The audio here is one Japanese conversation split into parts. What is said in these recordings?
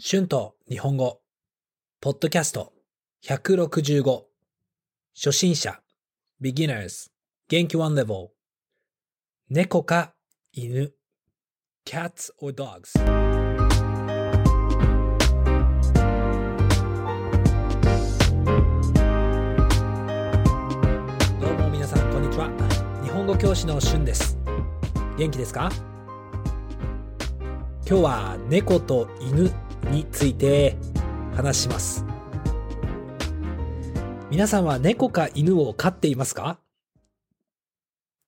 春と日本語、ポッドキャスト。165、初心者、beginners、元気 one level、猫か犬、cats or dogs。どうも皆さん、こんにちは。日本語教師の春です。元気ですか？今日は猫と犬について話します。皆さんは猫か犬を飼っていますか？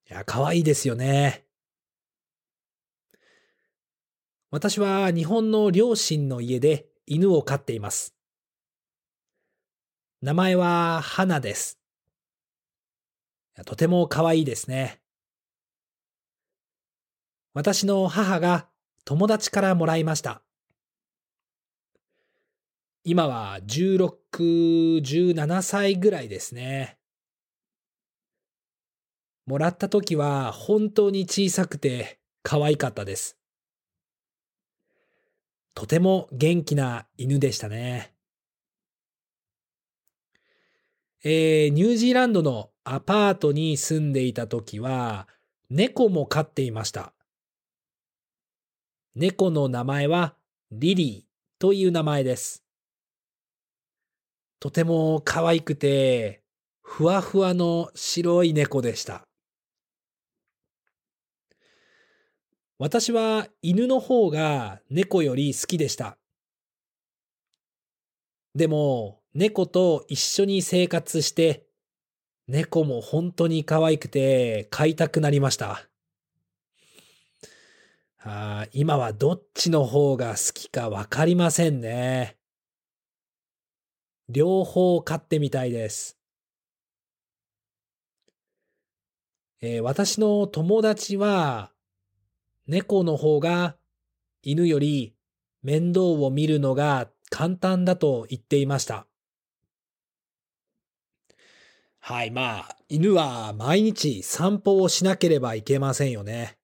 いや、可愛いですよね。私は日本の両親の家で犬を飼っています。名前は花です。とても可愛いですね。私の母が友達からもらいました。今は16、17歳ぐらいですね。もらった時は本当に小さくて可愛かったです。とても元気な犬でしたね。えー、ニュージーランドのアパートに住んでいた時は猫も飼っていました。猫の名前はリリーという名前です。とても可愛くて、ふわふわの白い猫でした。私は犬の方が猫より好きでした。でも、猫と一緒に生活して、猫も本当に可愛くて飼いたくなりました。あ今はどっちの方が好きかわかりませんね。両方飼ってみたいです。えー、私の友達は猫の方が犬より面倒を見るのが簡単だと言っていました。はい、まあ、犬は毎日散歩をしなければいけませんよね。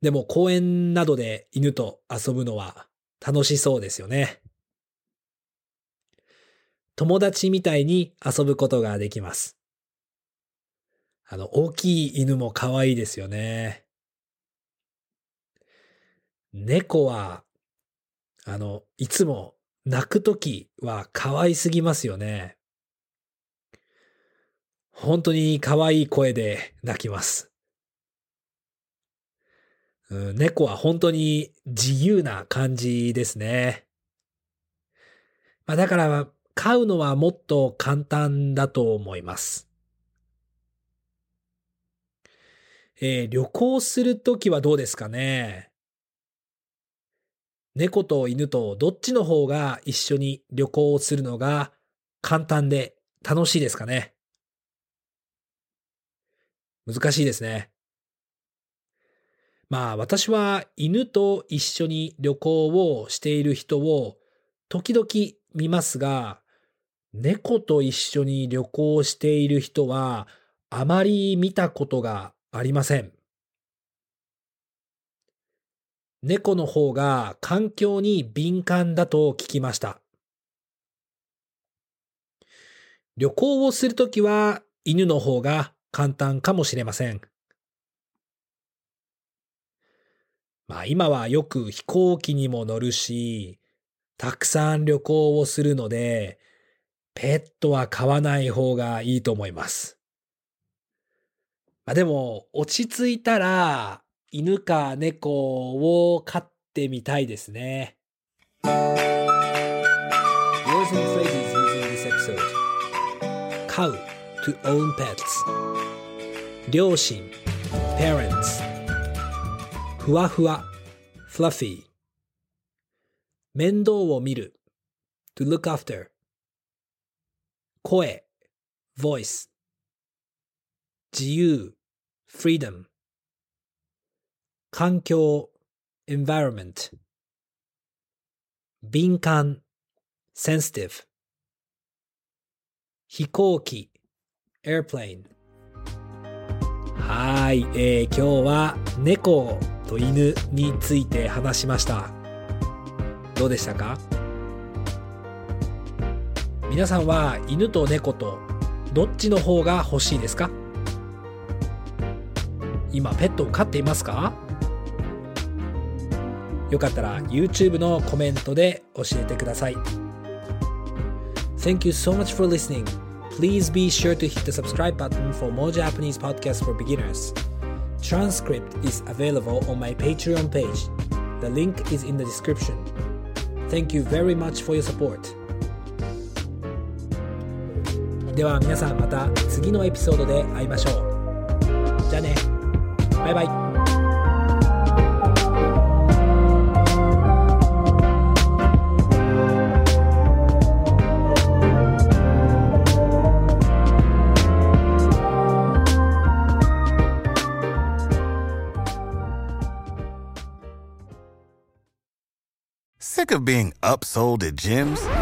でも公園などで犬と遊ぶのは楽しそうですよね。友達みたいに遊ぶことができます。あの、大きい犬も可愛いですよね。猫は、あの、いつも泣くときは可愛すぎますよね。本当に可愛い声で泣きます。うん、猫は本当に自由な感じですね。まあ、だから、飼うのはもっと簡単だと思います。えー、旅行するときはどうですかね？猫と犬とどっちの方が一緒に旅行をするのが簡単で楽しいですかね？難しいですね。まあ私は犬と一緒に旅行をしている人を時々見ますが、猫と一緒に旅行している人はあまり見たことがありません。猫の方が環境に敏感だと聞きました。旅行をするときは犬の方が簡単かもしれません。まあ今はよく飛行機にも乗るし、たくさん旅行をするので、ペットは飼わない方がいいと思います。まあでも、落ち着いたら、犬か猫を飼ってみたいですね。Words and phrases using this episode 飼う to own pets 両親 parents ふわふわ fluffy 面倒を見る to look after 声 voice 自由 freedom 環境 environment 敏感 sensitive 飛行機 airplane はい、えー、今日は猫と犬について話しましたどうでしたか皆さんは犬と猫とどっちの方が欲しいですか今ペットを飼っていますかよかったら YouTube のコメントで教えてください。Thank you so much for listening. Please be sure to hit the subscribe button for more Japanese podcasts for beginners. Transcript is available on my Patreon page. The link is in the description. Thank you very much for your support. では皆さんまた次のエピソードで会いましょう。じゃあね。バイバイ。Sick of being upsold at gyms?